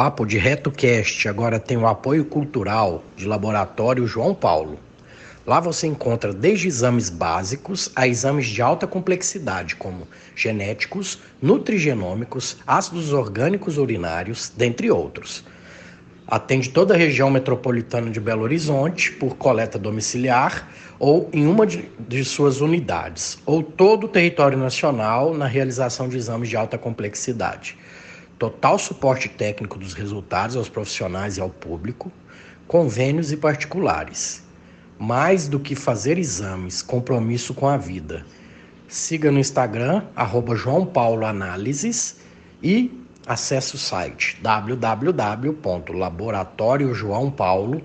O Papo de RetoCast agora tem o apoio cultural de Laboratório João Paulo. Lá você encontra desde exames básicos a exames de alta complexidade, como genéticos, nutrigenômicos, ácidos orgânicos urinários, dentre outros. Atende toda a região metropolitana de Belo Horizonte por coleta domiciliar ou em uma de, de suas unidades, ou todo o território nacional na realização de exames de alta complexidade total suporte técnico dos resultados aos profissionais e ao público, convênios e particulares. Mais do que fazer exames, compromisso com a vida. Siga no Instagram, arroba João Paulo Análises e acesse o site www.laboratoriojoaopaulo,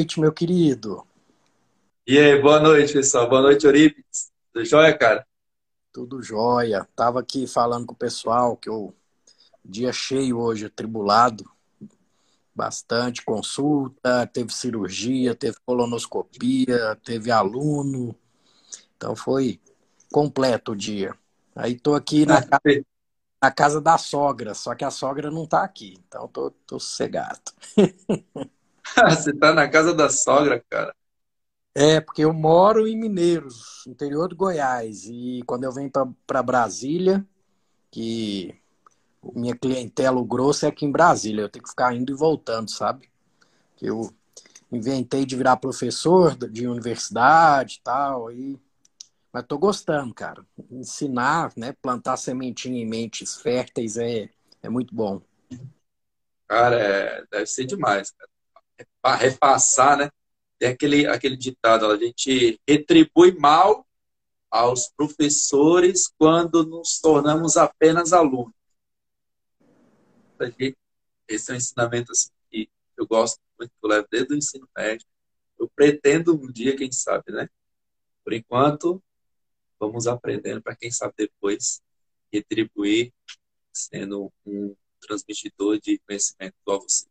noite, meu querido. E aí, boa noite, pessoal. Boa noite, Eurípides. Tudo jóia, cara? Tudo jóia. Tava aqui falando com o pessoal que o dia cheio hoje, atribulado. Bastante consulta, teve cirurgia, teve colonoscopia, teve aluno. Então foi completo o dia. Aí tô aqui na, casa, na casa da sogra, só que a sogra não tá aqui. Então tô, tô sossegado. Você tá na casa da sogra, cara. É, porque eu moro em Mineiros, interior do Goiás. E quando eu venho para Brasília, que minha clientela, o grosso, é aqui em Brasília. Eu tenho que ficar indo e voltando, sabe? Eu inventei de virar professor de universidade e tal. Aí... Mas tô gostando, cara. Ensinar, né? Plantar sementinha em mentes férteis é, é muito bom. Cara, é... deve ser demais, cara repassar, né? Tem aquele, aquele ditado, a gente retribui mal aos professores quando nos tornamos apenas alunos. Esse é um ensinamento assim, que eu gosto muito, que eu levo desde o ensino médio. Eu pretendo um dia, quem sabe, né? Por enquanto, vamos aprendendo para quem sabe depois retribuir sendo um transmitidor de conhecimento igual você.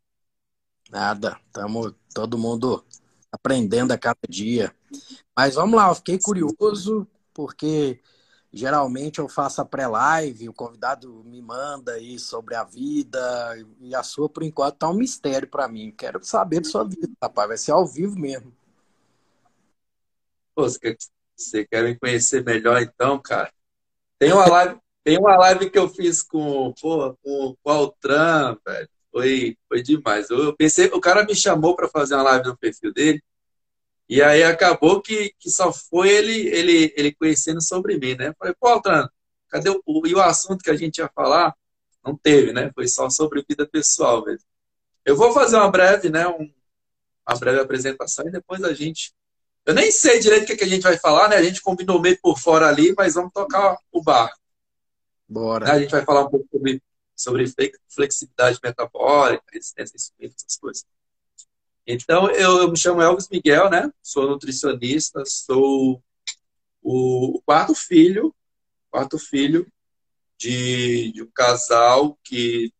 Nada, estamos todo mundo aprendendo a cada dia. Mas vamos lá, eu fiquei curioso, porque geralmente eu faço a pré-live, o convidado me manda aí sobre a vida, e a sua, por enquanto, tá um mistério para mim. Quero saber da sua vida, rapaz, vai ser ao vivo mesmo. Você quer me conhecer melhor então, cara? Tem uma live, tem uma live que eu fiz com, com, com o Altran, velho foi, foi demais. Eu pensei, o cara me chamou para fazer uma live no perfil dele, e aí acabou que, que só foi ele, ele, ele conhecendo sobre mim, né? Falei, pô, Altrano, cadê o, e o assunto que a gente ia falar? Não teve, né? Foi só sobre vida pessoal mesmo. Eu vou fazer uma breve, né? Um, uma breve apresentação e depois a gente. Eu nem sei direito o que, que a gente vai falar, né? A gente combinou meio por fora ali, mas vamos tocar o barco. Bora. A gente vai falar um pouco sobre sobre flexibilidade metabólica, resistência à insulina, essas coisas. Então, eu, eu, me chamo Elvis Miguel, né? Sou nutricionista, sou o quarto filho, quarto filho de, de um casal que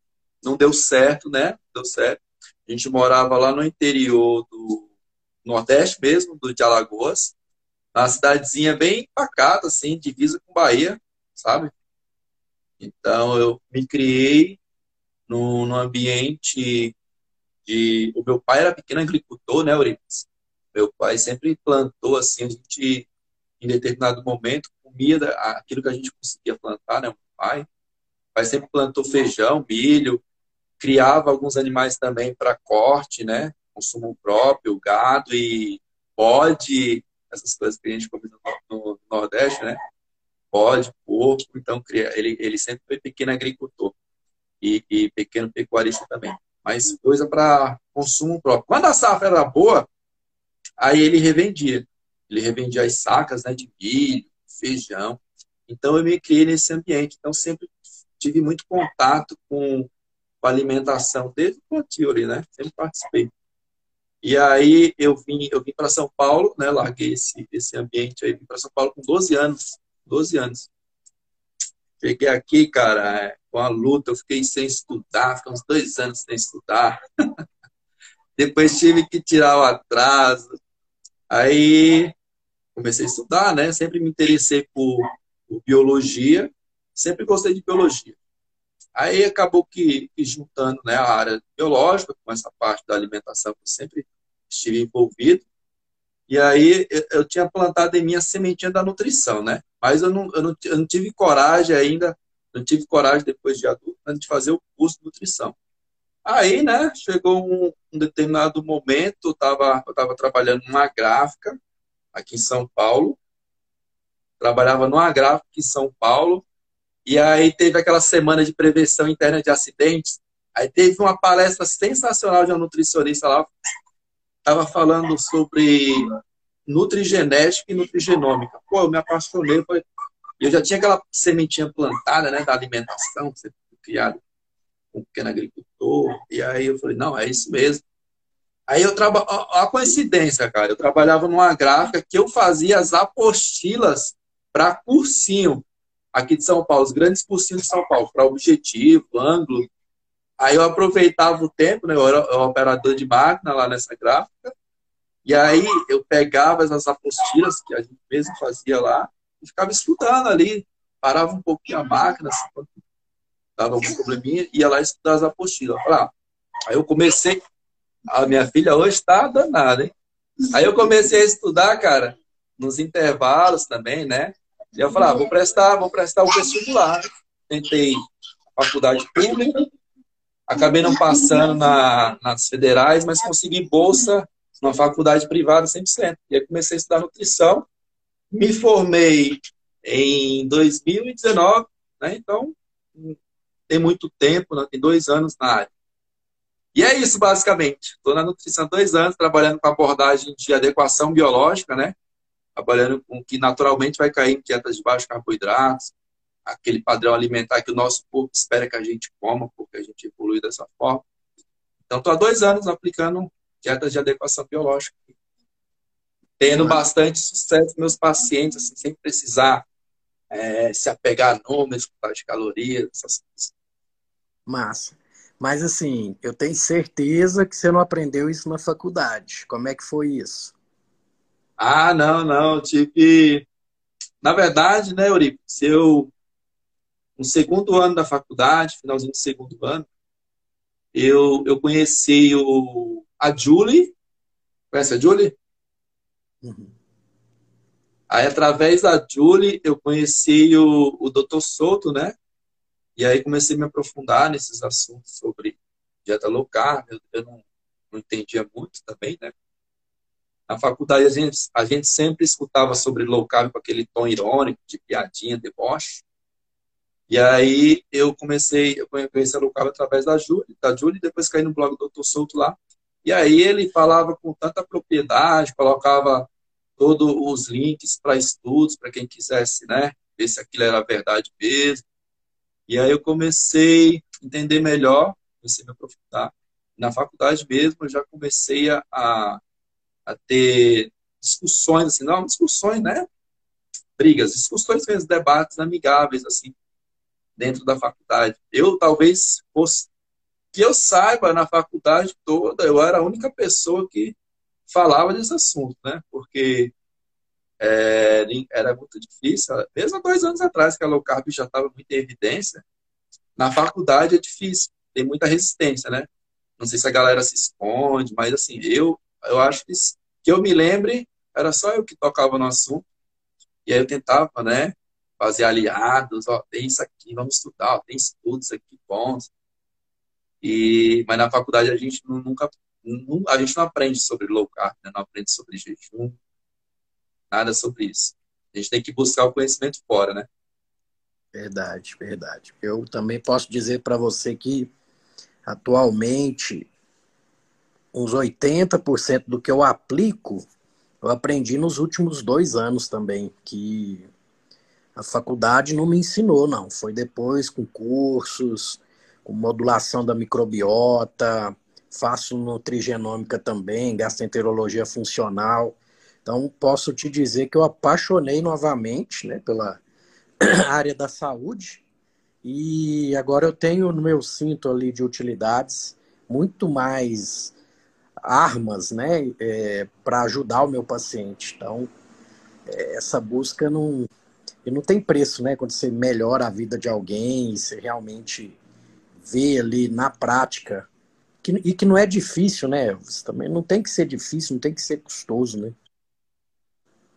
não deu certo, né? Deu certo. A gente morava lá no interior do Nordeste mesmo, do de Alagoas, uma cidadezinha bem pacata, assim, divisa com Bahia, sabe? Então, eu me criei num, num ambiente de. O meu pai era pequeno agricultor, né, Euripides? Meu pai sempre plantou assim, a gente, em determinado momento, comia aquilo que a gente conseguia plantar, né? O pai. O pai sempre plantou feijão, milho, criava alguns animais também para corte, né? Consumo próprio, gado e bode, essas coisas que a gente come no, Nordeste, né? Bode, porco. Então, ele, ele sempre foi pequeno agricultor e, e pequeno pecuarista também. Mas coisa para consumo próprio. Quando a safra era boa, aí ele revendia. Ele revendia as sacas né, de milho, feijão. Então, eu me criei nesse ambiente. Então, sempre tive muito contato com, com alimentação desde o plantio ali, né? Sempre participei. E aí eu vim, eu vim para São Paulo, né? Larguei esse, esse ambiente aí, vim para São Paulo com 12 anos. 12 anos. Cheguei aqui, cara, é, com a luta, eu fiquei sem estudar, fiquei uns dois anos sem estudar. Depois tive que tirar o atraso. Aí comecei a estudar, né? Sempre me interessei por, por biologia, sempre gostei de biologia. Aí acabou que, que, juntando né, a área biológica com essa parte da alimentação que sempre estive envolvido. E aí eu, tinha plantado em mim a sementinha da nutrição, né? Mas eu não, eu não, eu não tive coragem ainda, não tive coragem depois de adulto, de fazer o curso de nutrição. Aí, né, chegou um, um determinado momento, eu estava eu tava trabalhando numa gráfica aqui em São Paulo, trabalhava numa gráfica em São Paulo, e aí teve aquela semana de prevenção interna de acidentes. Aí teve uma palestra sensacional de uma nutricionista lá, estava falando sobre nutrigenética e nutrigenômica. Pô, eu me apaixonei, foi... eu já tinha aquela sementinha plantada, né, da alimentação, você criado com um pequeno agricultor, e aí eu falei, não, é isso mesmo. Aí eu trabalho, a coincidência, cara, eu trabalhava numa gráfica que eu fazia as apostilas para cursinho aqui de São Paulo, os grandes cursinhos de São Paulo, para Objetivo, Ângulo. Aí eu aproveitava o tempo, né, eu era operador de máquina lá nessa gráfica, e aí eu pegava as apostilas que a gente mesmo fazia lá e ficava estudando ali, parava um pouquinho a máquina, assim, quando dava algum probleminha, ia lá estudar as apostilas. Ah, aí eu comecei, a minha filha hoje está danada, hein? Aí eu comecei a estudar, cara, nos intervalos também, né? E eu falei, ah, vou prestar, vou prestar o vestibular. Tentei faculdade pública, acabei não passando na, nas federais, mas consegui bolsa numa faculdade privada 100%. E aí comecei a estudar nutrição, me formei em 2019, né? Então, tem muito tempo, né? tem dois anos na área. E é isso, basicamente. Estou na nutrição há dois anos, trabalhando com abordagem de adequação biológica, né? trabalhando com o que naturalmente vai cair em dietas de baixos carboidratos, aquele padrão alimentar que o nosso corpo espera que a gente coma, porque a gente evolui dessa forma. Então, estou há dois anos aplicando dietas de adequação biológica, tendo bastante sucesso com meus pacientes, assim, sem precisar é, se apegar a números, de calorias, essas coisas. Massa. Mas assim, eu tenho certeza que você não aprendeu isso na faculdade. Como é que foi isso? Ah, não, não. Tive. Na verdade, né, Euripides, eu. No segundo ano da faculdade, finalzinho do segundo ano, eu, eu conheci o, a Julie. Conhece a Julie? Uhum. Aí, através da Julie, eu conheci o, o Dr. Souto, né? E aí comecei a me aprofundar nesses assuntos sobre dieta low carb. Eu, eu não, não entendia muito também, né? Na faculdade, a gente, a gente sempre escutava sobre low carb com aquele tom irônico, de piadinha, deboche. E aí eu comecei, eu conheci a low carb através da Júlia, da Júlia, depois caí no blog do Dr. Souto lá. E aí ele falava com tanta propriedade, colocava todos os links para estudos, para quem quisesse, né, ver se aquilo era verdade mesmo. E aí eu comecei a entender melhor, comecei a me aprofundar. Na faculdade mesmo, eu já comecei a, a ter discussões, assim, não discussões, né? Brigas, discussões mesmo, debates amigáveis, assim, dentro da faculdade. Eu talvez fosse, que eu saiba, na faculdade toda, eu era a única pessoa que falava desse assunto, né? Porque é, era muito difícil, mesmo há dois anos atrás, que a low carb já estava muito em evidência, na faculdade é difícil, tem muita resistência, né? Não sei se a galera se esconde, mas assim, eu, eu acho que que eu me lembre, era só eu que tocava no assunto. E aí eu tentava, né, fazer aliados, ó, tem isso aqui, vamos estudar, ó, tem estudos aqui bons. E, mas na faculdade a gente nunca a gente não aprende sobre low carb, né? não aprende sobre jejum, nada sobre isso. A gente tem que buscar o conhecimento fora, né? Verdade, verdade. Eu também posso dizer para você que atualmente uns 80% do que eu aplico, eu aprendi nos últimos dois anos também, que a faculdade não me ensinou, não. Foi depois com cursos, com modulação da microbiota, faço nutrigenômica também, gastroenterologia funcional. Então, posso te dizer que eu apaixonei novamente né, pela área da saúde e agora eu tenho no meu cinto ali de utilidades muito mais armas né, é, para ajudar o meu paciente. Então, é, essa busca não, não tem preço, né? Quando você melhora a vida de alguém, você realmente vê ali na prática que, e que não é difícil, né? Você também não tem que ser difícil, não tem que ser custoso, né?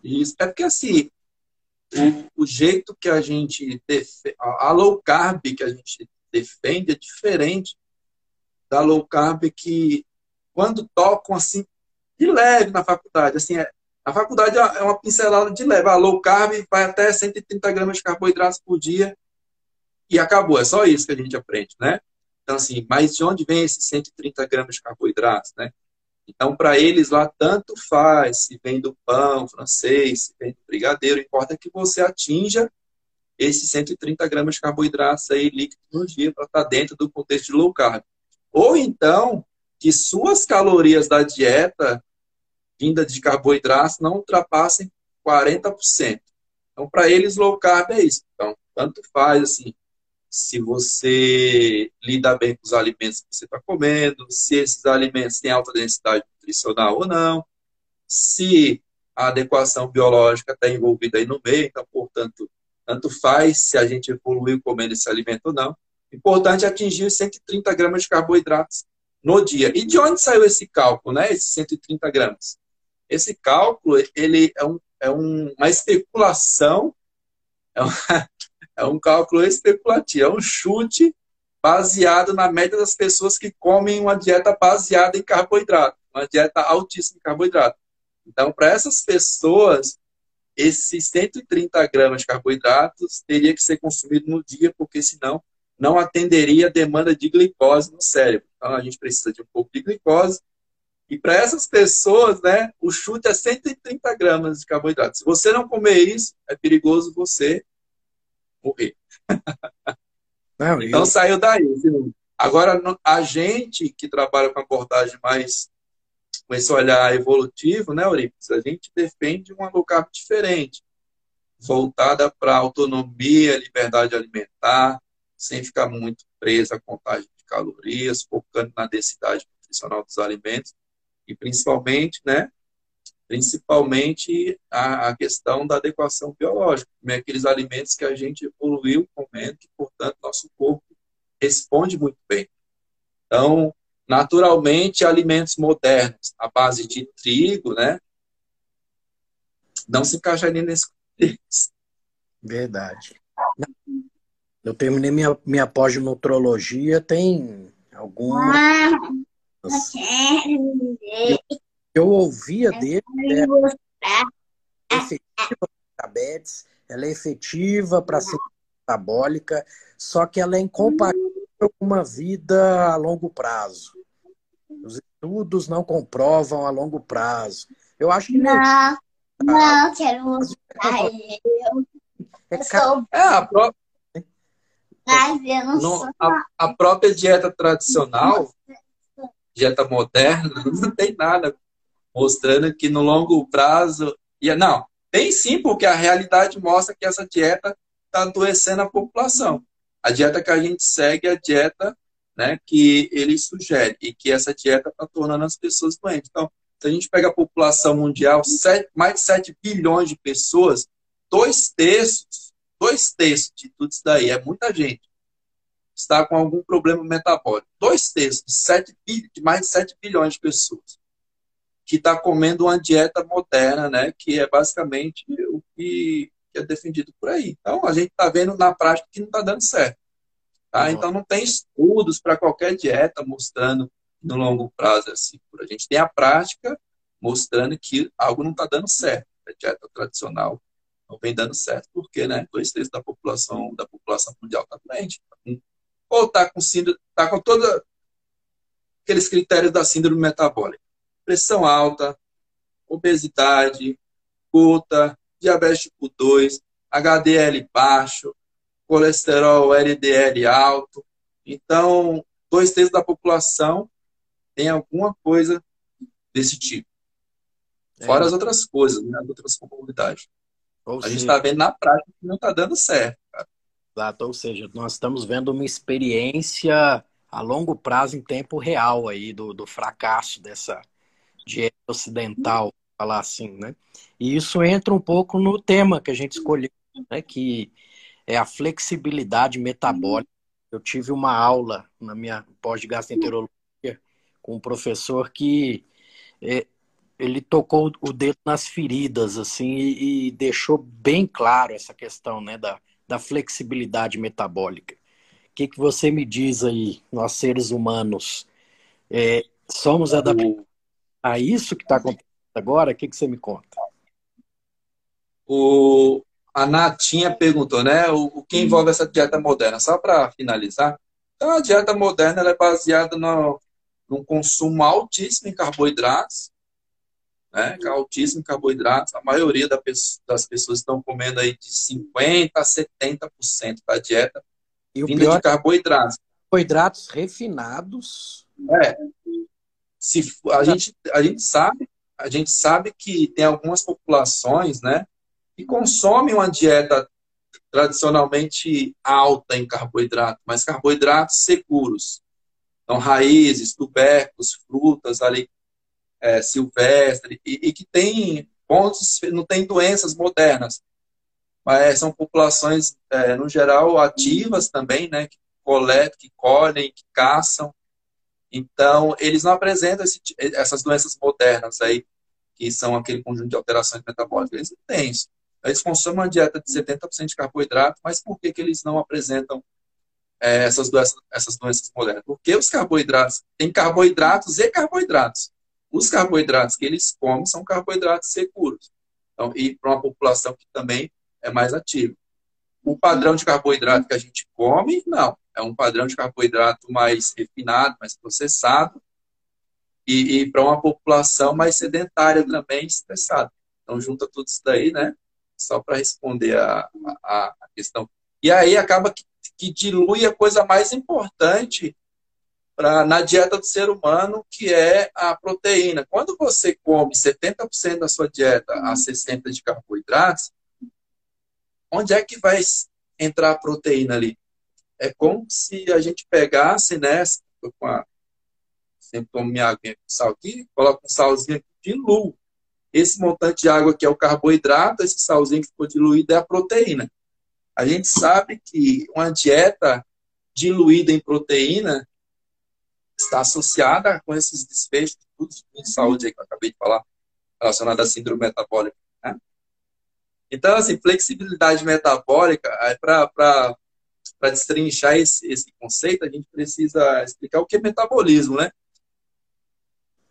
Isso. É porque assim, o, o jeito que a gente a low carb que a gente defende é diferente da low carb que quando tocam assim de leve na faculdade, assim, é, a faculdade é uma pincelada de leve, a low carb vai até 130 gramas de carboidratos por dia e acabou, é só isso que a gente aprende, né? Então, assim, mas de onde vem esses 130 gramas de carboidratos, né? Então, para eles lá, tanto faz se vem do pão francês, se vem do brigadeiro, importa que você atinja esses 130 gramas de carboidratos aí líquidos no dia para estar tá dentro do contexto de low carb. Ou então, que suas calorias da dieta vinda de carboidratos não ultrapassem 40%. Então, para eles, low carb é isso. Então, tanto faz, assim, se você lida bem com os alimentos que você está comendo, se esses alimentos têm alta densidade nutricional ou não, se a adequação biológica está envolvida aí no meio, então, portanto, tanto faz se a gente evoluiu comendo esse alimento ou não. Importante é atingir 130 gramas de carboidratos no dia. E de onde saiu esse cálculo, né? Esses 130 gramas? Esse cálculo, ele é, um, é um, uma especulação, é uma, é um cálculo especulativo, é um chute baseado na média das pessoas que comem uma dieta baseada em carboidrato, uma dieta altíssima em carboidrato. Então, para essas pessoas, esses 130 gramas de carboidratos teria que ser consumido no dia, porque senão não atenderia a demanda de glicose no cérebro. Então, a gente precisa de um pouco de glicose. E para essas pessoas, né, o chute é 130 gramas de carboidrato. Se você não comer isso, é perigoso você morrer. Não, então eu... saiu daí. Agora, a gente que trabalha com abordagem mais com esse olhar evolutivo, né, Euripides? A gente defende uma low carb diferente, voltada para autonomia, liberdade alimentar, sem ficar muito presa à contagem de calorias, focando na densidade nutricional dos alimentos e principalmente, né, principalmente a, a, questão da adequação biológica, como é aqueles alimentos que a gente evoluiu comendo e, portanto, nosso corpo responde muito bem. Então, naturalmente, alimentos modernos, à base de trigo, né, não se encaixariam nesse contexto. Verdade. Eu terminei minha, minha pós-nutrologia tem Eu eu ouvia dele, é efetiva para diabetes, ela é efetiva para ser metabólica, só que ela é incompatível com uma vida a longo prazo. Os estudos não comprovam a longo prazo. Eu acho que não. Não, não quero mostrar. Eu, é, sou... é a própria. a, a própria dieta tradicional, dieta moderna, não tem nada mostrando que no longo prazo. Ia, não, tem sim, porque a realidade mostra que essa dieta está adoecendo a população. A dieta que a gente segue é a dieta né, que ele sugere, e que essa dieta está tornando as pessoas doentes. Então, se a gente pega a população mundial, sete, mais de 7 bilhões de pessoas, dois terços, dois terços de tudo isso daí, é muita gente, está com algum problema metabólico. Dois terços de, 7, de mais de 7 bilhões de pessoas que está comendo uma dieta moderna, né? Que é basicamente o que, é defendido por aí. Então, a gente está vendo na prática que não está dando certo. Tá? Então, não tem estudos para qualquer dieta mostrando no longo prazo é seguro. A gente tem a prática mostrando que algo não está dando certo. A dieta tradicional não vem dando certo, porque né, dois terços da população, da população mundial está doente. Ou está com, síndrome, tá com todos aqueles critérios da síndrome metabólica. Pressão alta, obesidade, gota, diabetes tipo 2, HDL baixo, colesterol LDL alto. Então, dois terços da população tem alguma coisa desse tipo. É. Fora as outras coisas, né, as outras comunidades. Ou a gente está vendo na prática que não está dando certo. Exato, ou seja, nós estamos vendo uma experiência a longo prazo, em tempo real, aí do, do fracasso dessa dieta ocidental, falar assim, né? E isso entra um pouco no tema que a gente escolheu, né? Que é a flexibilidade metabólica. Eu tive uma aula na minha pós de gastroenterologia com um professor que é, ele tocou o dedo nas feridas assim e, e, deixou bem claro essa questão né, da, da flexibilidade metabólica. O que, que você me diz aí, nós seres humanos, é, somos adaptados a isso que está acontecendo agora? O que, que você me conta? O, a Natinha perguntou, né? O, o que envolve essa dieta moderna? Só para finalizar, então a dieta moderna é baseada no, num consumo altíssimo em carboidratos, né? Altíssimo em carboidratos. A maioria das pessoas estão comendo aí de 50% a 70% da dieta e vinda de carboidratos. Carboidratos refinados. É. Se, a, gente, a gente sabe a gente sabe que tem algumas populações, né, que consomem uma dieta tradicionalmente alta em carboidrato, mas carboidratos seguros. Então, raízes, tubérculos, frutas ali, é, silvestre, e, e, que tem pontos, não tem doenças modernas, mas são populações, é, no geral, ativas também, né, que coletam, que colhem, que caçam. Então, eles não apresentam esse, essas doenças modernas aí, que são aquele conjunto de alterações metabólicas. Eles não têm isso. Eles consomem uma dieta de 70% de carboidrato, mas por que, que eles não apresentam é, essas, doenças, essas doenças modernas? Porque os carboidratos, tem carboidratos e carboidratos. Os carboidratos que eles comem são carboidratos seguros. Então, e para uma população que também é mais ativa. O padrão de carboidrato que a gente come, não. É um padrão de carboidrato mais refinado, mais processado, e, e para uma população mais sedentária também, estressada. Então, junta tudo isso daí, né? Só para responder a, a, a, questão. E aí acaba que, que dilui a coisa mais importante pra, na dieta do ser humano, que é a proteína. Quando você come 70% da sua dieta a 60% de carboidratos, onde é que vai entrar a proteína ali? É como se a gente pegasse, né, com a, sempre tomo minha água com sal aqui, coloco um salzinho aqui, diluo. Esse montante de água aqui é o carboidrato, esse salzinho que ficou diluído é a proteína. A gente sabe que uma dieta diluída em proteína está associada com esses desfechos de saúde aí que eu acabei de falar, relacionado à síndrome metabólica. Né? Então, assim, flexibilidade metabólica, para destrinchar esse, esse conceito, a gente precisa explicar o que é metabolismo, né?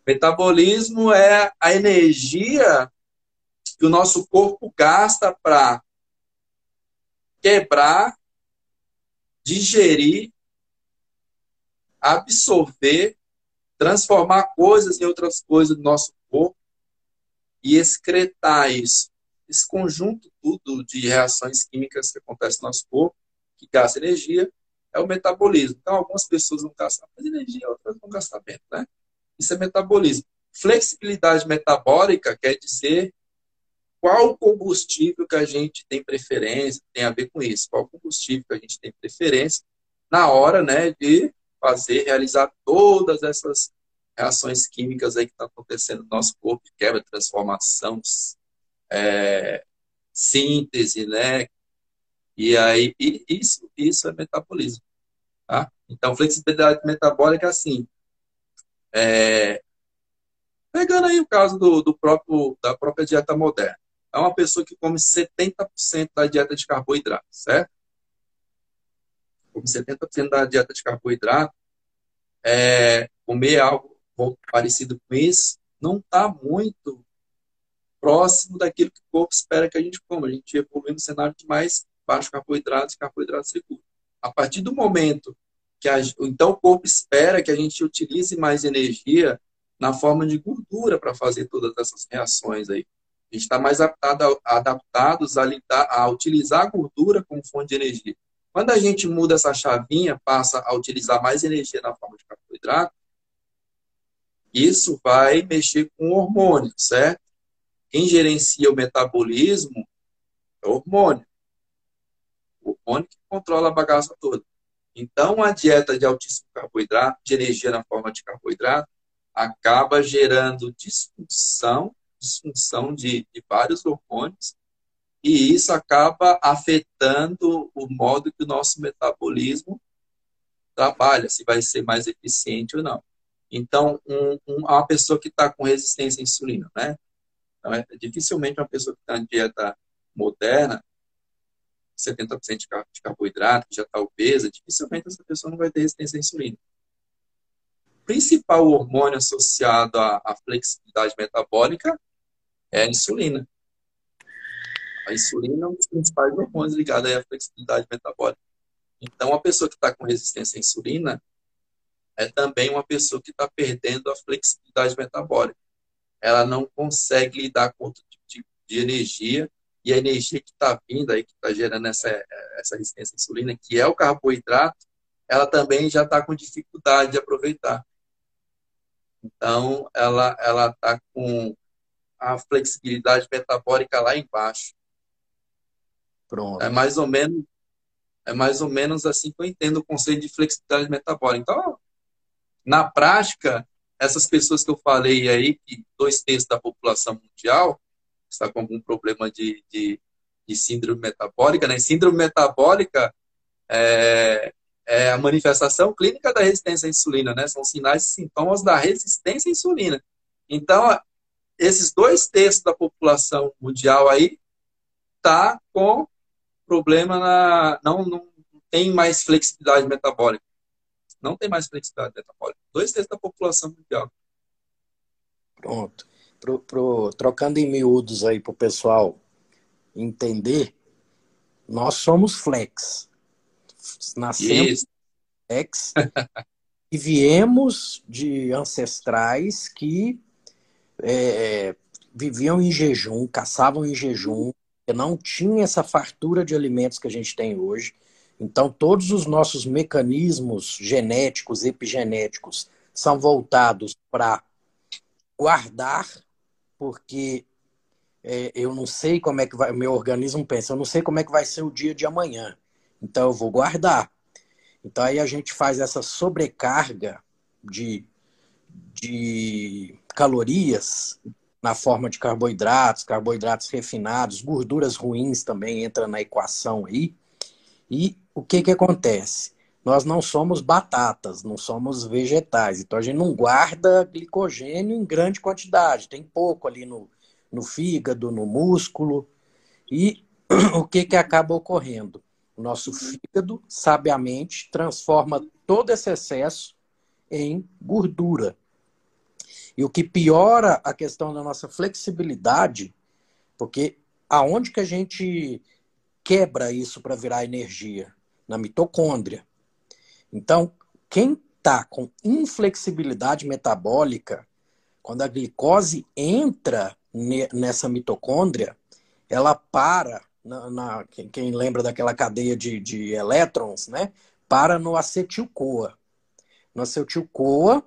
Metabolismo é a energia que o nosso corpo gasta para quebrar, digerir, absorver, transformar coisas em outras coisas do nosso corpo e excretar isso. Esse conjunto tudo de reações químicas que acontecem no nosso corpo, que gasta energia, é o metabolismo. Então, algumas pessoas vão gastar mais energia, outras vão gastar menos, né? Isso é metabolismo. Flexibilidade metabólica quer dizer qual combustível que a gente tem preferência, tem a ver com isso, qual combustível que a gente tem preferência na hora né, de fazer, realizar todas essas reações químicas aí que estão tá acontecendo no nosso corpo, quebra, transformação, é, síntese, né? E aí, e isso, isso é metabolismo. Tá? Então, flexibilidade metabólica assim, é, pegando aí o caso do, do próprio, da própria dieta moderna. É uma pessoa que come 70% da dieta de carboidrato, certo? Como 70% da dieta de carboidrato, é, comer algo parecido com isso não está muito próximo daquilo que o corpo espera que a gente coma. A gente evolui no cenário de mais baixo carboidratos e carboidratos seguros. A partir do momento que a, então o corpo espera que a gente utilize mais energia na forma de gordura para fazer todas essas reações aí. A gente está mais adaptado, adaptados a, lidar, a utilizar a gordura como fonte de energia. Quando a gente muda essa chavinha, passa a utilizar mais energia na forma de carboidrato, isso vai mexer com o hormônio, certo? Quem gerencia o metabolismo é o hormônio. O hormônio que controla a bagaça toda. Então, a dieta de altíssimo carboidrato, de energia na forma de carboidrato, acaba gerando disfunção, disfunção de, de vários hormônios, e isso acaba afetando o modo que o nosso metabolismo trabalha, se vai ser mais eficiente ou não. Então, um, um, uma pessoa que está com resistência à insulina, né? Então, é, dificilmente uma pessoa que está em dieta moderna, 70% de carboidrato, que já está obesa, dificilmente essa pessoa não vai ter resistência à insulina. O principal hormônio associado à, à flexibilidade metabólica é a insulina. A insulina é um dos principais hormônios ligados à flexibilidade metabólica. Então, a pessoa que está com resistência à insulina é também uma pessoa que está perdendo a flexibilidade metabólica. Ela não consegue lidar com outro tipo de, de energia e a energia que está vindo aí, que está gerando essa, essa resistência à insulina, que é o carboidrato, ela também já está com dificuldade de aproveitar. Então, ela ela está com a flexibilidade metabólica lá embaixo. Pronto. É mais ou menos é mais ou menos assim que eu entendo o conceito de flexibilidade metabólica. Então, na prática, essas pessoas que eu falei aí, que dois terços da população mundial está com algum problema de, de, de síndrome metabólica, né? Síndrome metabólica é, é, a manifestação clínica da resistência à insulina, né? São sinais e sintomas da resistência à insulina. Então, esses dois terços da população mundial aí tá com problema na não, não tem mais flexibilidade metabólica. Não tem mais flexibilidade metabólica. Dois terços da população mundial. Pronto. Pro, pro, trocando em miúdos aí para o pessoal entender, nós somos flex. Nascemos flex e viemos de ancestrais que é, viviam em jejum, caçavam em jejum, não tinha essa fartura de alimentos que a gente tem hoje. Então, todos os nossos mecanismos genéticos, epigenéticos, são voltados para guardar, porque é, eu não sei como é que vai, o meu organismo pensa, eu não sei como é que vai ser o dia de amanhã. Então, eu vou guardar. Então, aí a gente faz essa sobrecarga de, de calorias na forma de carboidratos, carboidratos refinados, gorduras ruins também entra na equação aí. E o que que acontece? Nós não somos batatas, não somos vegetais, então a gente não guarda glicogênio em grande quantidade, tem pouco ali no, no fígado, no músculo. E o que que acaba ocorrendo? O nosso fígado, sabiamente, transforma todo esse excesso em gordura. E o que piora a questão da nossa flexibilidade, porque aonde que a gente quebra isso para virar energia? Na mitocôndria. Então, quem está com inflexibilidade metabólica, quando a glicose entra nessa mitocôndria, ela para, na, na quem, lembra daquela cadeia de, de elétrons, né? Para no acetil-CoA. No acetil-CoA,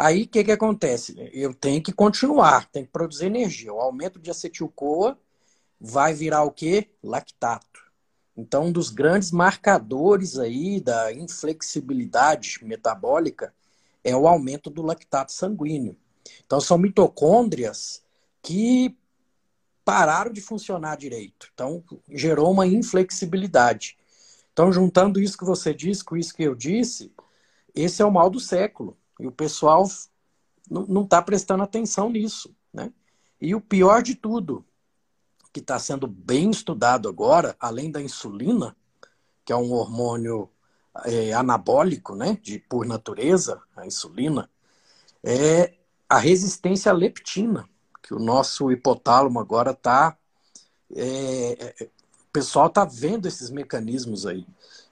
Aí o que, que acontece? Eu tenho que continuar, tenho que produzir energia. O aumento de acetil-CoA vai virar o quê? Lactato. Então, um dos grandes marcadores aí da inflexibilidade metabólica é o aumento do lactato sanguíneo. Então, são mitocôndrias que pararam de funcionar direito. Então, gerou uma inflexibilidade. Então, juntando isso que você disse com isso que eu disse, esse é o mal do século. E o pessoal não está prestando atenção nisso. Né? E o pior de tudo, que está sendo bem estudado agora, além da insulina, que é um hormônio é, anabólico, né, de, por natureza, a insulina, é a resistência à leptina, que o nosso hipotálamo agora está. É, é, o pessoal está vendo esses mecanismos aí.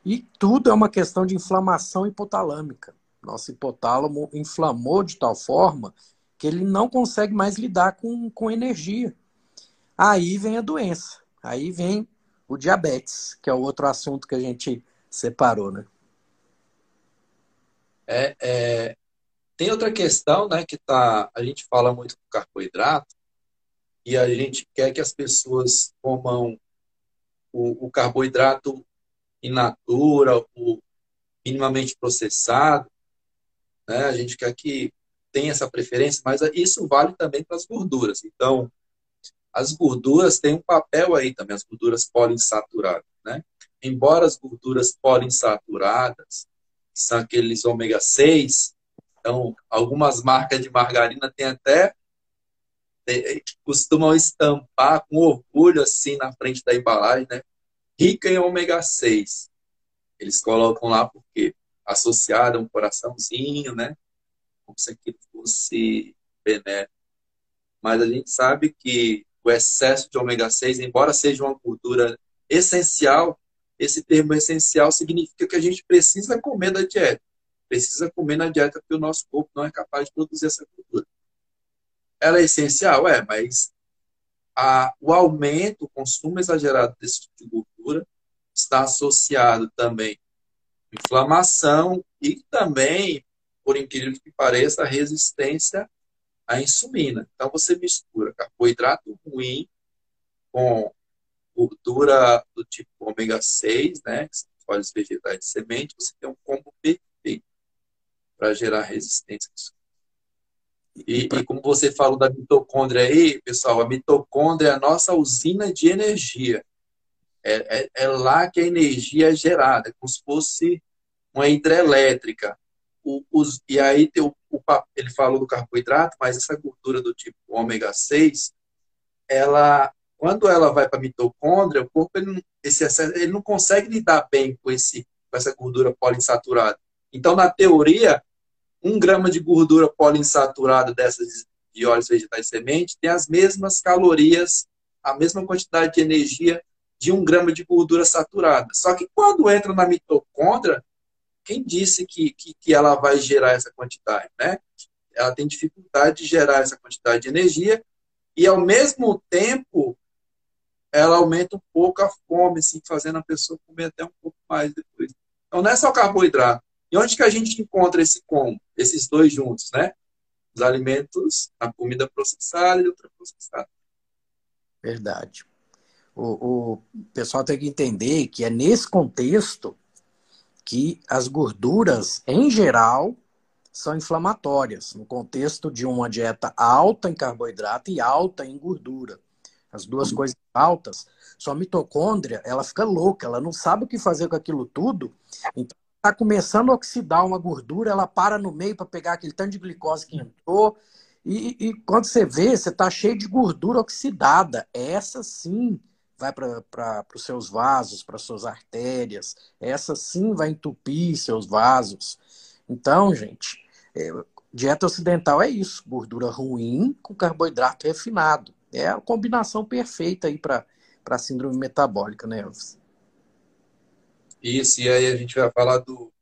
E tudo é uma questão de inflamação hipotalâmica. Nosso hipotálamo inflamou de tal forma que ele não consegue mais lidar com, com energia. Aí vem a doença. Aí vem o diabetes, que é o outro assunto que a gente separou, né? É, é, tem outra questão, né, que tá, a gente fala muito do carboidrato e a gente quer que as pessoas comam o, o carboidrato in natura, o minimamente processado, né? A gente quer que tenha essa preferência, mas isso vale também para as gorduras. Então, as gorduras têm um papel aí também, as gorduras poliinsaturadas, né? Embora as gorduras poliinsaturadas, que são aqueles ômega 6, então, algumas marcas de margarina têm até costumam estampar com orgulho assim na frente da embalagem, né? Rica em ômega 6. Eles colocam lá porque associado a um coraçãozinho, né? Como se aquilo fosse benéfico. Mas a gente sabe que o excesso de ômega 6, embora seja uma gordura essencial, esse termo essencial significa que a gente precisa comer da dieta. Precisa comer na dieta porque o nosso corpo não é capaz de produzir essa gordura. Ela é essencial? É, mas a, o aumento, o consumo exagerado desse tipo de gordura está associado também inflamação e também, por incrível que pareça, resistência a insulina. Então você mistura carboidrato ruim com gordura do tipo ômega 6, né, que são óleos vegetais de semente, você tem um combo perfeito para gerar resistência. E, e, como você falou da mitocôndria aí, pessoal, a mitocôndria é a nossa usina de energia. É, é, é lá que a energia é gerada, como se fosse uma hidrelétrica. O, os, e aí o, o, ele falou do carboidrato, mas essa gordura do tipo ômega 6, ela, quando ela vai para a mitocôndria, o corpo ele, esse ele não consegue lidar bem com, esse, com essa gordura poliinsaturada. Então, na teoria, um grama de gordura poliinsaturada dessas de óleos vegetais semente tem as mesmas calorias, a mesma quantidade de energia de um grama de gordura saturada. Só que quando entra na mitocôndria, quem disse que, que, que ela vai gerar essa quantidade, né? Ela tem dificuldade de gerar essa quantidade de energia e, ao mesmo tempo, ela aumenta um pouco a fome, assim, fazendo a pessoa comer até um pouco mais depois. Então, não é só carboidrato. E onde que a gente encontra esse como? Esses dois juntos, né? Os alimentos, a comida processada e ultraprocessada. Verdade. O, o pessoal tem que entender que é nesse contexto que as gorduras, em geral, são inflamatórias, no contexto de uma dieta alta em carboidrato e alta em gordura. As duas coisas altas, sua mitocôndria, ela fica louca, ela não sabe o que fazer com aquilo tudo. Então, está começando a oxidar uma gordura, ela para no meio para pegar aquele tanto de glicose que entrou. E, e quando você vê, você está cheio de gordura oxidada. Essa sim vai para os seus vasos, para suas artérias. Essa sim vai entupir seus vasos. Então, gente, é, dieta ocidental é isso: gordura ruim com carboidrato refinado. É a combinação perfeita aí para a síndrome metabólica, né, Elvis? Isso, e aí a gente vai falar do,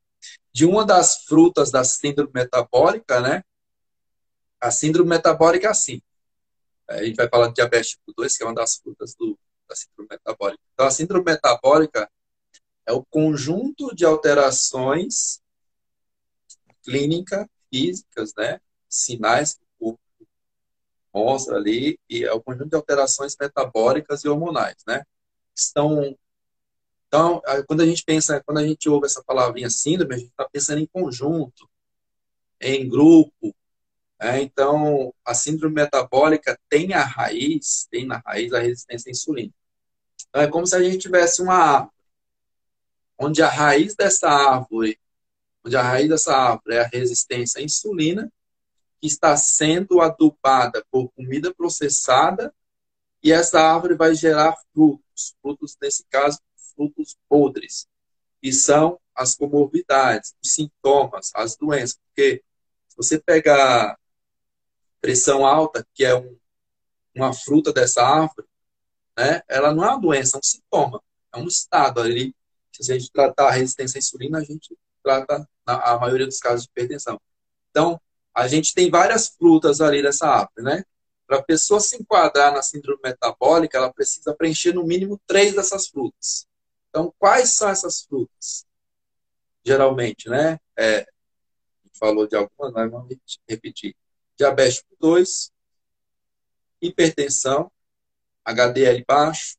de uma das frutas da síndrome metabólica, né? A síndrome metabólica assim. A gente vai falar de diabetes tipo 2, que é uma das frutas do, da síndrome metabólica. Então, a síndrome metabólica é o conjunto de alterações clínicas, físicas, né? Sinais que o corpo mostra ali, e é o conjunto de alterações metabólicas e hormonais, né? Estão então, quando a gente pensa, quando a gente ouve essa palavrinha síndrome, a gente está pensando em conjunto, em grupo. Né? Então, a síndrome metabólica tem a raiz, tem na raiz a resistência à insulina. Então, é como se a gente tivesse uma árvore, onde a raiz dessa árvore, onde a raiz dessa árvore é a resistência à insulina, que está sendo adubada por comida processada, e essa árvore vai gerar frutos. Frutos, nesse caso, frutos podres. que são as comorbidades, os sintomas, as doenças. Porque se você pegar pressão alta, que é um, uma fruta dessa árvore, né, ela não é uma doença, é um sintoma, é um estado ali. Se a gente tratar a resistência à insulina, a gente trata a maioria dos casos de hipertensão. Então, a gente tem várias frutas ali dessa árvore, né? Para a pessoa se enquadrar na síndrome metabólica, ela precisa preencher no mínimo três dessas frutas. Então, quais são essas frutas? Geralmente, né? É, falou de algumas, mas vamos repetir. Diabetes tipo 2, hipertensão, HDL baixo,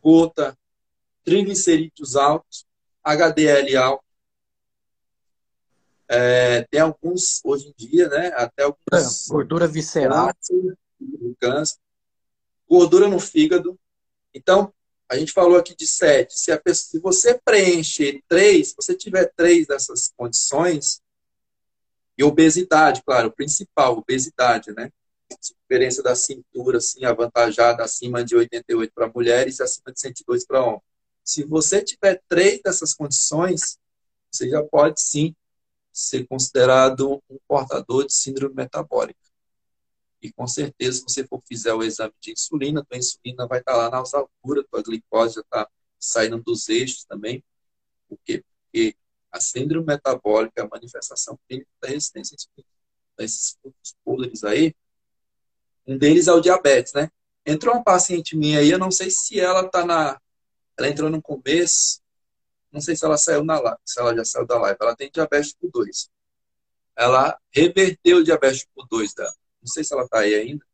gota, triglicerídeos altos, HDL alto, é, tem alguns, hoje em dia, né? Até alguns. É, gordura visceral. Câncer, gordura no fígado. Então, a gente falou aqui de sete. Se, pessoa, se você preencher três, se você tiver três dessas condições, e obesidade, claro, o principal, obesidade, né? Diferença da cintura, assim, avantajada acima de 88 para mulheres e acima de 102 para homens. Se você tiver três dessas condições, você já pode sim ser considerado um portador de síndrome metabólica. E com certeza, se você for fizer o exame de insulina, tua insulina vai estar lá nas alturas, tua glicose já está saindo dos eixos também. Por quê? Porque a síndrome metabólica é a manifestação clínica da resistência insulina. Então, esses podres aí, um deles é o diabetes, né? Entrou uma paciente minha aí, eu não sei se ela está na. Ela entrou no começo, não sei se ela saiu na live, se ela já saiu da live. Ela tem diabetes tipo 2. Ela reverteu o diabetes tipo 2 dela. Não sei se ela está aí ainda.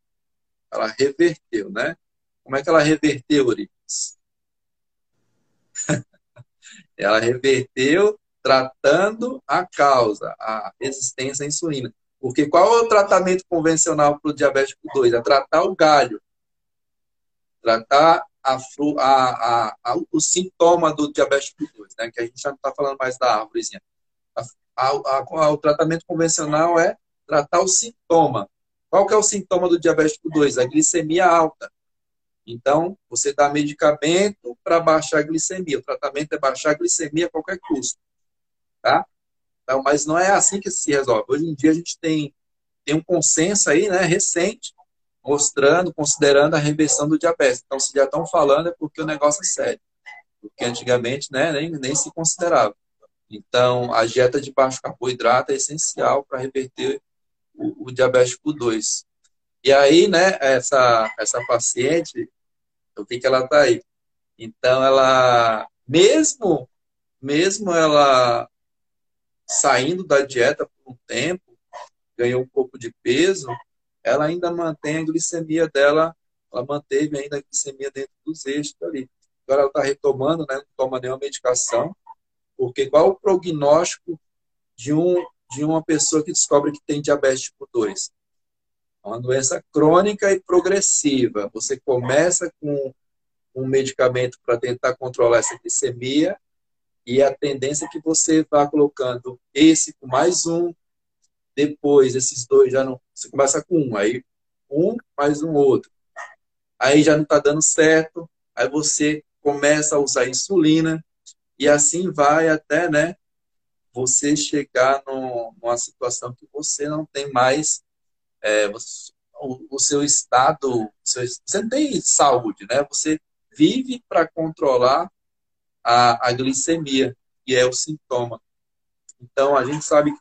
Ela reverteu, né? Como é que ela reverteu, Euripides? ela reverteu tratando a causa, a resistência à insulina. Porque qual é o tratamento convencional para o diabetes tipo 2? É tratar o galho. Tratar a, a, a, o sintoma do diabetes tipo 2, né? que a gente já não está falando mais da árvorezinha. o tratamento convencional é tratar o sintoma. Qual que é o sintoma do diabetes tipo 2? A glicemia alta. Então, você dá medicamento para baixar a glicemia. O tratamento é baixar a glicemia a qualquer custo. Tá? Então, mas não é assim que se resolve. Hoje em dia a gente tem, tem um consenso aí, né, recente, mostrando, considerando a reversão do diabetes. Então, se já estão falando, é porque o negócio é sério. Porque antigamente né, nem, nem se considerava. Então, a dieta de baixo carboidrato é essencial para reverter o, o diabetes tipo 2. E aí, né, essa, essa paciente, o que, que ela está aí? Então, ela, mesmo, mesmo ela saindo da dieta por um tempo, ganhou um pouco de peso, ela ainda mantém a glicemia dela, ela manteve ainda a glicemia dentro dos eixos ali. Agora ela está retomando, né, não toma nenhuma medicação, porque qual o prognóstico de, um, de uma pessoa que descobre que tem diabetes tipo 2? É uma doença crônica e progressiva. Você começa com um medicamento para tentar controlar essa glicemia e a tendência é que você vá colocando esse com mais um, depois, esses dois já não. Você começa com um, aí um mais um outro. Aí já não está dando certo, aí você começa a usar insulina, e assim vai até, né? Você chegar no, numa situação que você não tem mais é, o, o, seu estado, seu, você não tem saúde, né? Você vive para controlar a, a glicemia, que é o sintoma. Então, a gente sabe que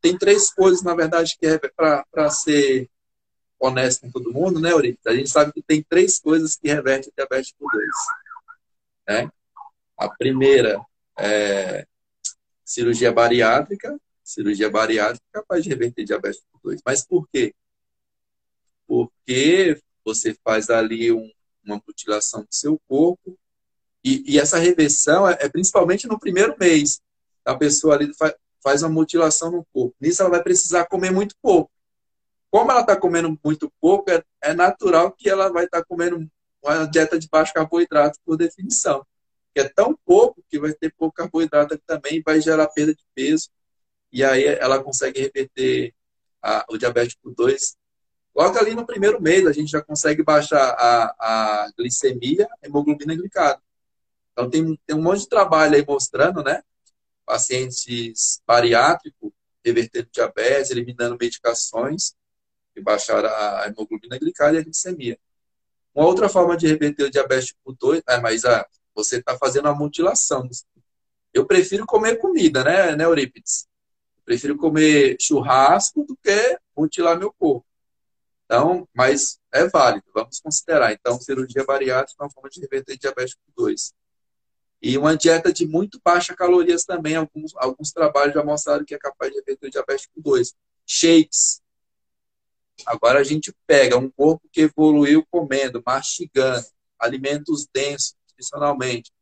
tem três coisas, na verdade, que é para ser honesto com todo mundo, né, Euripides? A gente sabe que tem três coisas que revertem diabetes tipo 2. Né? A primeira é cirurgia bariátrica. Cirurgia bariátrica é capaz de reverter diabetes tipo 2. Mas por quê? Porque você faz ali um, uma mutilação do seu corpo e, e essa reversão é, é principalmente no primeiro mês a pessoa ali faz, faz uma mutilação no corpo. Nisso ela vai precisar comer muito pouco. Como ela está comendo muito pouco, é, é, natural que ela vai estar tá comendo uma dieta de baixo carboidrato, por definição. Que é tão pouco que vai ter pouco carboidrato também vai gerar perda de peso. E aí ela consegue reverter a, o diabetes tipo 2. Logo ali no primeiro mês, a gente já consegue baixar a, a glicemia, a hemoglobina glicada. Então, tem, tem um monte de trabalho aí mostrando, né? Pacientes bariátricos revertendo diabetes, eliminando medicações e baixar a hemoglobina glicada e a glicemia. Uma outra forma de reverter o diabetes tipo 2, é, mas ah, você está fazendo a mutilação. Eu prefiro comer comida, né, né Eurípides? Eu prefiro comer churrasco do que mutilar meu corpo. Então, mas é válido, vamos considerar. Então, cirurgia bariátrica é uma forma de reverter diabetes tipo 2. E uma dieta de muito baixa calorias também, alguns, alguns trabalhos já mostraram que é capaz de reverter o diabetes tipo 2. Shakes. Agora a gente pega um corpo que evoluiu comendo, mastigando, alimentos densos nutricionalmente.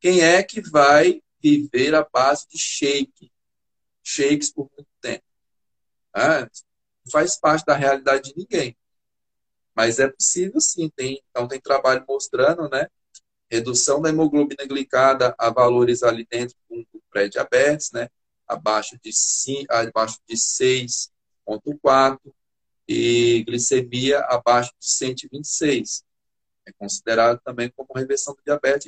Quem é que vai viver à base de shake? Shakes por muito tempo. Ah, faz parte da realidade de ninguém. Mas é possível sim. Tem, então tem trabalho mostrando, né? Redução da hemoglobina glicada a valores ali dentro do pré-diabetes, né? Abaixo de, 5, abaixo de 6,4 e glicemia abaixo de 126. É considerado também como reversão do diabetes,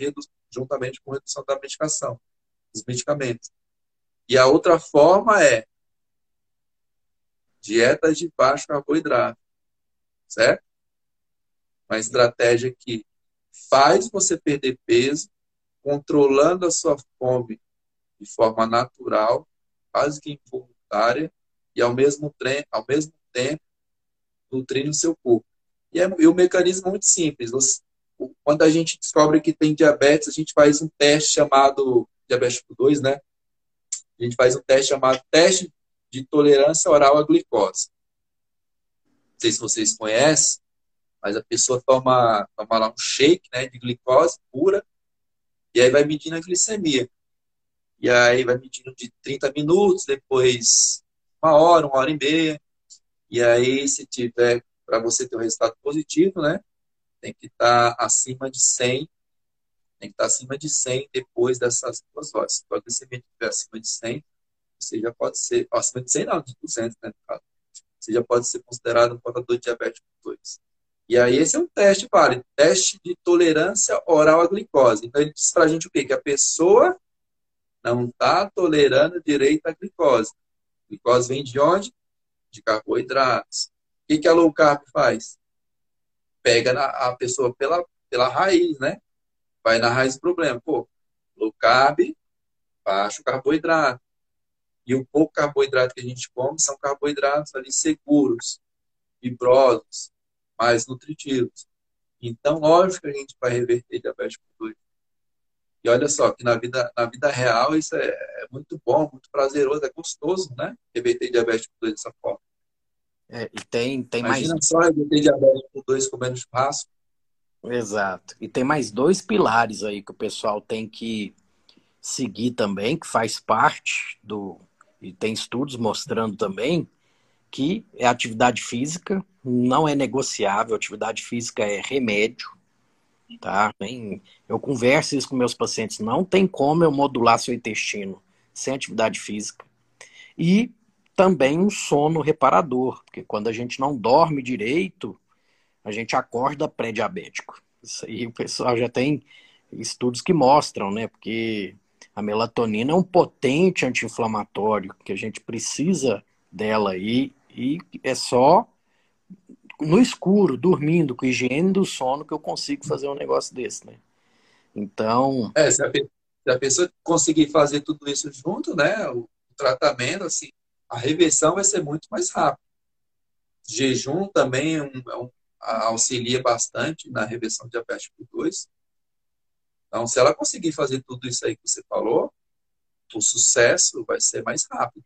juntamente com redução da medicação, dos medicamentos. E a outra forma é dietas de baixo carboidrato, certo? Uma estratégia que faz você perder peso, controlando a sua fome de forma natural, quase que involuntária, e ao mesmo, ao mesmo tempo nutrindo o seu corpo. E, é, e o mecanismo é muito simples. Você, quando a gente descobre que tem diabetes, a gente faz um teste chamado diabetes tipo 2, né? A gente faz um teste chamado teste de tolerância oral à glicose. Não sei se vocês conhecem, mas a pessoa toma, toma lá um shake né, de glicose pura e aí vai medindo a glicemia. E aí vai medindo de 30 minutos, depois uma hora, uma hora e meia. E aí, se tiver, para você ter um resultado positivo, né, tem que estar tá acima de 100, tem que estar tá acima de 100 depois dessas duas horas. Se a glicemia estiver acima de 100, você já pode ser, acima de 100 não, de 200, né, você já pode ser considerado um portador de diabetes 2. E aí esse é um teste válido, teste de tolerância oral à glicose. Então ele diz para gente o quê? Que a pessoa não está tolerando direito à glicose. A glicose vem de onde? De carboidratos. O que, que a low carb faz? Pega na, a pessoa pela, pela raiz, né? Vai na raiz do problema. Pô, low carb, baixo carboidrato. E o pouco carboidrato que a gente come são carboidratos ali seguros, fibrosos, mais nutritivos. Então, lógico que a gente vai reverter diabetes tipo 2. E olha só, que na vida, na vida real isso é, é muito bom, muito prazeroso, é gostoso, né? Reverter diabetes tipo 2 dessa forma. É, e tem, tem Imagina mais. só reverter diabetes tipo 2 comendo churrasco. Exato. E tem mais dois pilares aí que o pessoal tem que seguir também, que faz parte do. E tem estudos mostrando também que é atividade física, não é negociável, atividade física é remédio, tá? Eu converso isso com meus pacientes, não tem como eu modular seu intestino sem atividade física. E também um sono reparador, porque quando a gente não dorme direito, a gente acorda pré-diabético. Isso aí o pessoal já tem estudos que mostram, né? Porque a melatonina é um potente anti-inflamatório que a gente precisa dela aí e é só no escuro, dormindo, com higiene do sono, que eu consigo fazer um negócio desse, né? Então. É, se a, se a pessoa conseguir fazer tudo isso junto, né? O, o tratamento, assim, a reversão vai ser muito mais rápida. Jejum também é um, é um, auxilia bastante na reversão de diabetes tipo 2. Então, se ela conseguir fazer tudo isso aí que você falou, o sucesso vai ser mais rápido.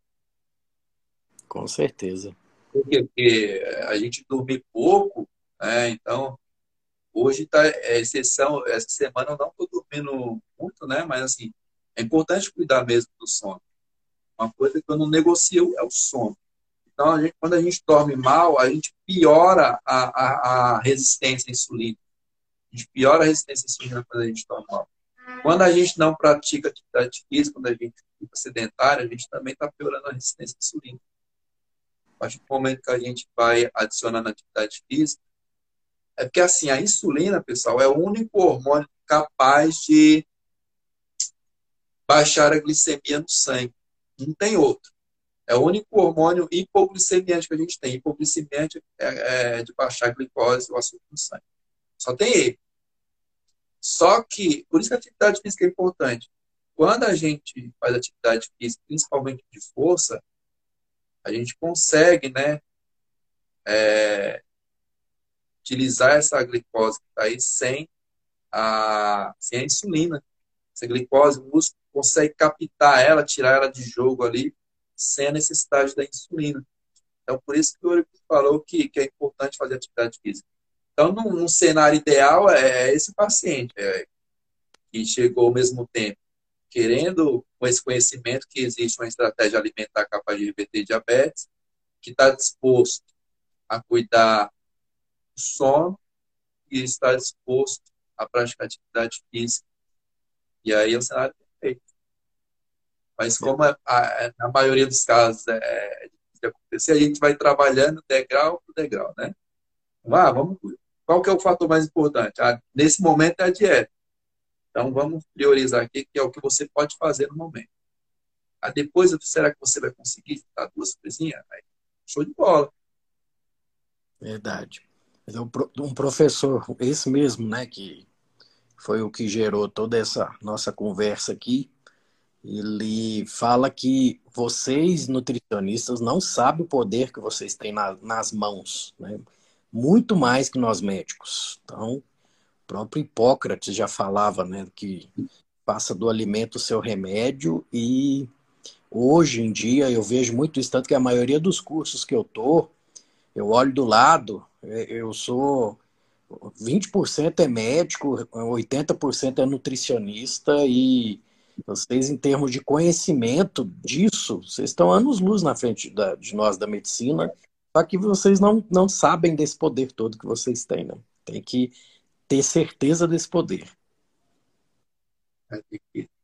Com certeza. Porque a gente dorme pouco, né? então hoje está é exceção, essa semana eu não estou dormindo muito, né? Mas assim, é importante cuidar mesmo do sono. Uma coisa que eu não negocio é o sono. Então, a gente, quando a gente dorme mal, a gente piora a, a, a resistência à insulina. A gente piora a resistência à insulina quando a gente dorme mal. Quando a gente não pratica atividade física, quando a gente fica sedentário, a gente também está piorando a resistência à insulina. A partir do momento que a gente vai adicionando atividade física, É porque assim, a insulina, pessoal, é o único hormônio capaz de baixar a glicemia no sangue. Não tem outro. É o único hormônio hipoglicemiante que a gente tem. Hipoglicemiante é, é de baixar a glicose, o açúcar no sangue. Só tem ele. Só que, por isso que a atividade física é importante. Quando a gente faz atividade física, principalmente de força, a gente consegue, né, é, utilizar essa glicose que está aí sem a, sem a insulina. Essa glicose, o músculo consegue captar ela, tirar ela de jogo ali, sem a necessidade da insulina. Então, por isso que o Eurico falou que, que é importante fazer atividade física. Então, num, num cenário ideal, é, é esse paciente é, que chegou ao mesmo tempo querendo, com esse conhecimento, que existe uma estratégia alimentar capaz de reverter diabetes, que está disposto a cuidar do sono e está disposto a praticar atividade física. E aí é o cenário perfeito. Mas como a, a, na maioria dos casos é, é difícil de acontecer, a gente vai trabalhando degrau por degrau, né? Ah, vamos, qual que é o fator mais importante? Ah, nesse momento é a dieta. Então vamos priorizar aqui que é o que você pode fazer no momento. Aí depois, será que você vai conseguir dar duas coisinhas? Show de bola. Verdade. Um professor, esse mesmo, né, que foi o que gerou toda essa nossa conversa aqui, ele fala que vocês, nutricionistas, não sabem o poder que vocês têm na, nas mãos, né? muito mais que nós médicos. Então, o próprio Hipócrates já falava né, que faça do alimento o seu remédio e hoje em dia eu vejo muito isso, tanto que a maioria dos cursos que eu tô, eu olho do lado, é, eu sou 20% é médico, 80% é nutricionista e vocês, em termos de conhecimento disso, vocês estão anos-luz na frente da, de nós da medicina, só que vocês não, não sabem desse poder todo que vocês têm, né? Tem que ter certeza desse poder.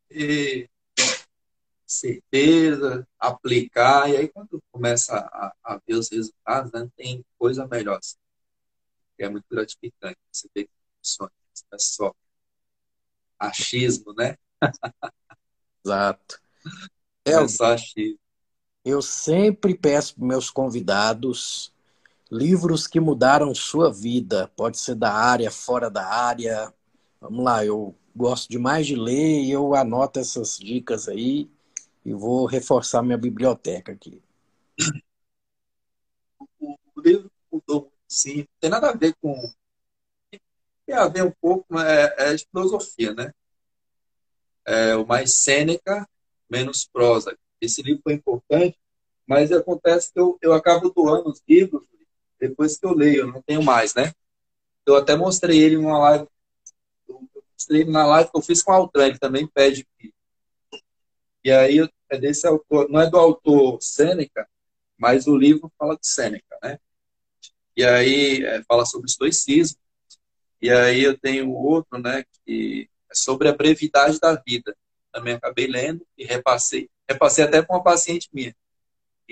Ter certeza, aplicar, e aí quando começa a, a ver os resultados, né, tem coisa melhor. Assim é muito gratificante. Você vê que funciona, não é só achismo, né? Exato. É, é só achismo. Eu sempre peço para meus convidados livros que mudaram sua vida. Pode ser da área, fora da área. Vamos lá, eu gosto demais de ler e eu anoto essas dicas aí e vou reforçar minha biblioteca aqui. O, o livro mudou sim, tem nada a ver com. Tem a ver um pouco, é, é filosofia, né? É, o mais Sêneca, menos prosa. Esse livro foi importante, mas acontece que eu, eu acabo doando os livros depois que eu leio, eu não tenho mais, né? Eu até mostrei ele numa live, eu mostrei ele na live que eu fiz com o Altran, ele também pede. E aí é desse autor, não é do autor Sêneca, mas o livro fala de Sêneca, né? E aí é, fala sobre estoicismo. E aí eu tenho outro, né, que é sobre a brevidade da vida. Também acabei lendo e repassei. Repassei até com uma paciente minha.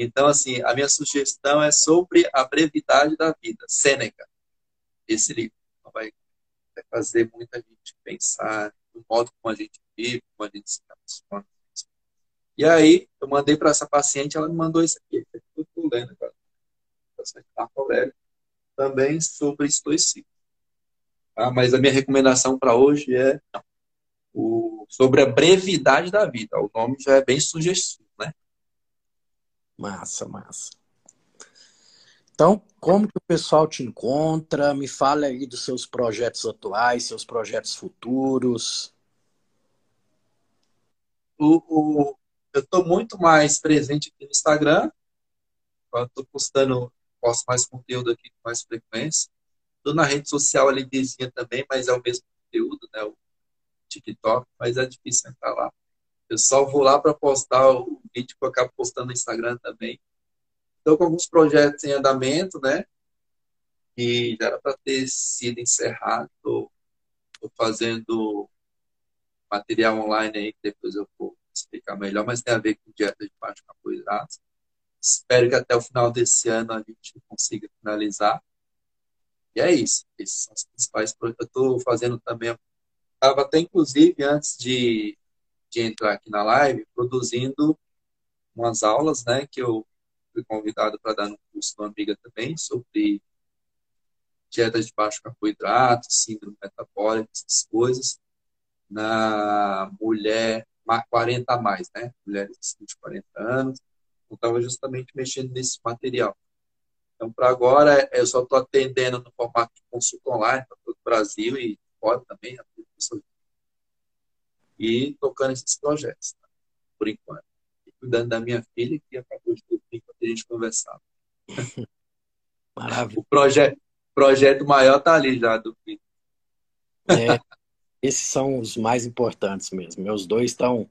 Então, assim, a minha sugestão é sobre a brevidade da vida. Sêneca, esse livro. Vai, fazer muita gente pensar no modo como a gente vive, como a gente se relaciona. E aí, eu mandei para essa paciente, ela me mandou isso aqui. Eu estou lendo agora. Também sobre estoicismo. Tá? Mas a minha recomendação para hoje é o, sobre a brevidade da vida. O nome já é bem sugestivo? Massa, massa. Então, como que o pessoal te encontra? Me fale aí dos seus projetos atuais, seus projetos futuros. O, o eu estou muito mais presente aqui no Instagram. Estou postando posto mais conteúdo aqui com mais frequência. Estou na rede social ali vizinha também, mas é o mesmo conteúdo, né? O TikTok, mas é difícil entrar lá. Eu só vou lá para postar o vídeo que eu acabo postando no Instagram também. Estou com alguns projetos em andamento, né? E já era para ter sido encerrado. Estou fazendo material online aí, que depois eu vou explicar melhor, mas tem a ver com dieta de baixo carboidrato. Espero que até o final desse ano a gente consiga finalizar. E é isso. Esses são os principais projetos. Eu estou fazendo também. Estava até, inclusive, antes de, de entrar aqui na live, produzindo umas aulas, né, que eu fui convidado para dar no curso de uma amiga também, sobre dieta de baixo carboidrato, síndrome metabólica, essas coisas, na mulher 40 a mais, né, mulheres de 40 anos, eu estava justamente mexendo nesse material. Então, para agora, eu só estou atendendo no formato de consulta online para todo o Brasil e fora também, e tocando esses projetos, tá? por enquanto. E cuidando da minha filha, que acabou de dormir enquanto a gente conversava. Maravilha. O projeto, projeto maior está ali já, do filho. É, esses são os mais importantes mesmo. Meus dois estão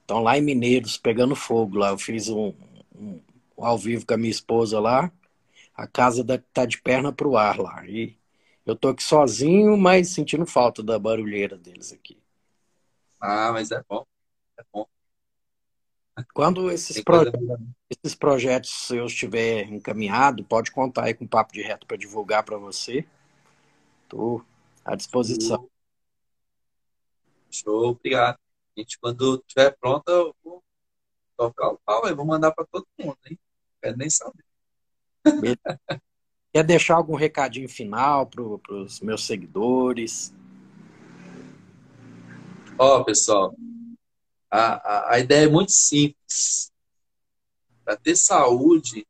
estão lá em Mineiros, pegando fogo lá. Eu fiz um, um, um ao vivo com a minha esposa lá. A casa tá de perna pro ar lá. E eu tô aqui sozinho, mas sentindo falta da barulheira deles aqui. Ah, mas é bom. É bom. Quando esses, projetos, esses projetos eu estiver encaminhado, pode contar aí com o Papo de Reto para divulgar para você. Estou à disposição. Show, obrigado. A gente, quando estiver pronta, eu vou tocar o pau e vou mandar para todo mundo, hein? Quero nem saber. Quer deixar algum recadinho final para os meus seguidores? Ó, oh, pessoal, a, a, a ideia é muito simples. Para ter saúde,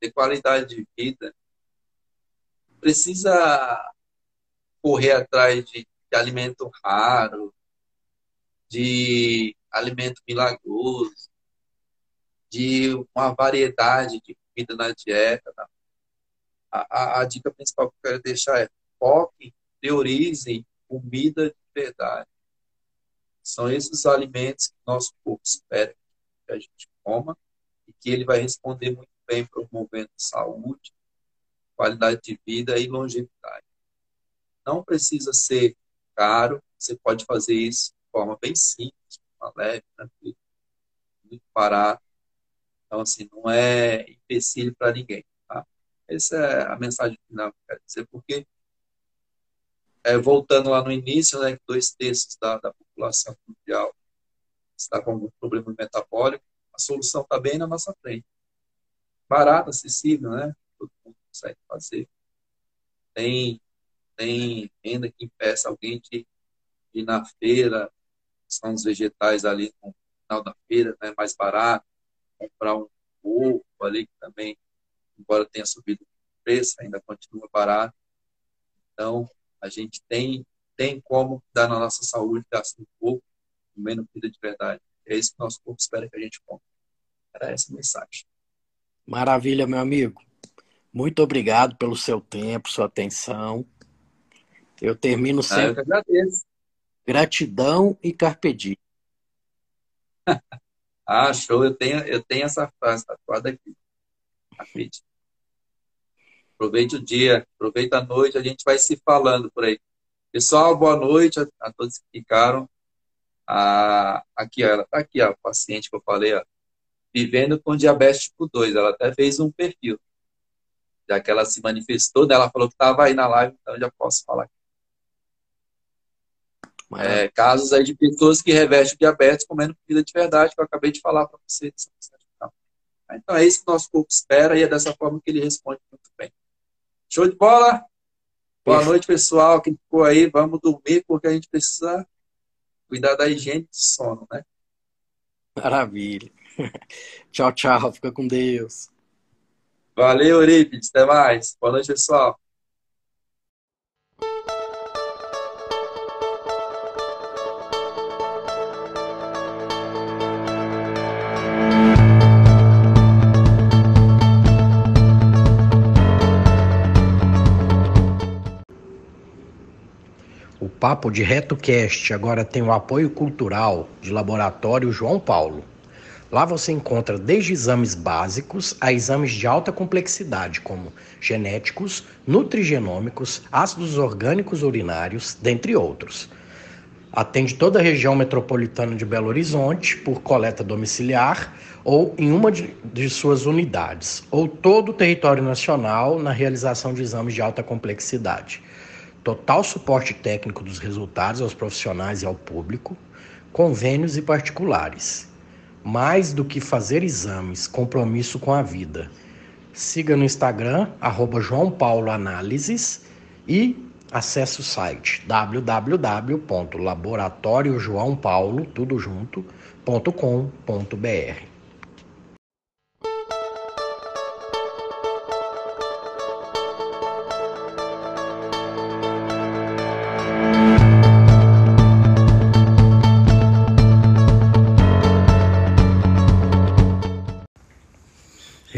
ter qualidade de vida, precisa correr atrás de, de alimento raro, de alimento milagroso, de uma variedade de comida na dieta. Tá? A, a, a, dica principal que eu quero deixar é foquem, priorizem comida de verdade. São esses alimentos que nosso corpo espera que a gente coma e que ele vai responder muito bem promovendo saúde, qualidade de vida e longevidade. Não precisa ser caro, você pode fazer isso de forma bem simples, uma leve, tranquila, muito barato. Então, assim, não é empecilho para ninguém. Tá? Essa é a mensagem final que eu quero dizer, porque é, voltando lá no início, né, dois terços da, da população mundial está com algum problema metabólico, a solução está bem na nossa frente. Barato, acessível, né? Todo mundo consegue fazer. Tem, tem renda que impeça alguém de ir na feira, são os vegetais ali no final da feira, né, mais barato, comprar um ovo ali que também, embora tenha subido o preço, ainda continua barato. Então, a gente tem, tem como dar na nossa saúde, gastando pouco, comendo comida de verdade. É isso que nosso corpo espera que a gente coma. Era essa a mensagem. Maravilha, meu amigo. Muito obrigado pelo seu tempo, sua atenção. Eu termino sempre. Ah, eu que agradeço. Gratidão e carpe diem. ah, show. Eu tenho, eu tenho essa frase tatuada aqui. Acredite. Aproveite o dia, aproveite a noite, a gente vai se falando por aí. Pessoal, boa noite a, a todos que ficaram. Ah, aqui, ó, ela está aqui, ó, a paciente que eu falei, ó, vivendo com diabetes tipo 2. Ela até fez um perfil. Já que ela se manifestou, né, ela falou que estava aí na live, então eu já posso falar. É, casos aí de pessoas que revestem diabetes comendo comida de verdade, que eu acabei de falar para vocês. Então é isso que o nosso corpo espera e é dessa forma que ele responde muito bem. Show de bola? Boa noite, pessoal. Quem ficou aí, vamos dormir, porque a gente precisa cuidar da higiene do sono, né? Maravilha. tchau, tchau. Fica com Deus. Valeu, Eurípides. Até mais. Boa noite, pessoal. Papo de RetoCast agora tem o apoio cultural de Laboratório João Paulo. Lá você encontra desde exames básicos a exames de alta complexidade, como genéticos, nutrigenômicos, ácidos orgânicos urinários, dentre outros. Atende toda a região metropolitana de Belo Horizonte por coleta domiciliar ou em uma de, de, suas unidades, ou todo o território nacional na realização de exames de alta complexidade. Total suporte técnico dos resultados aos profissionais e ao público, convênios e particulares. Mais do que fazer exames, compromisso com a vida. Siga no Instagram, arroba João Paulo Análises e acesse o site www.laboratoriojoaopaulo, tudo.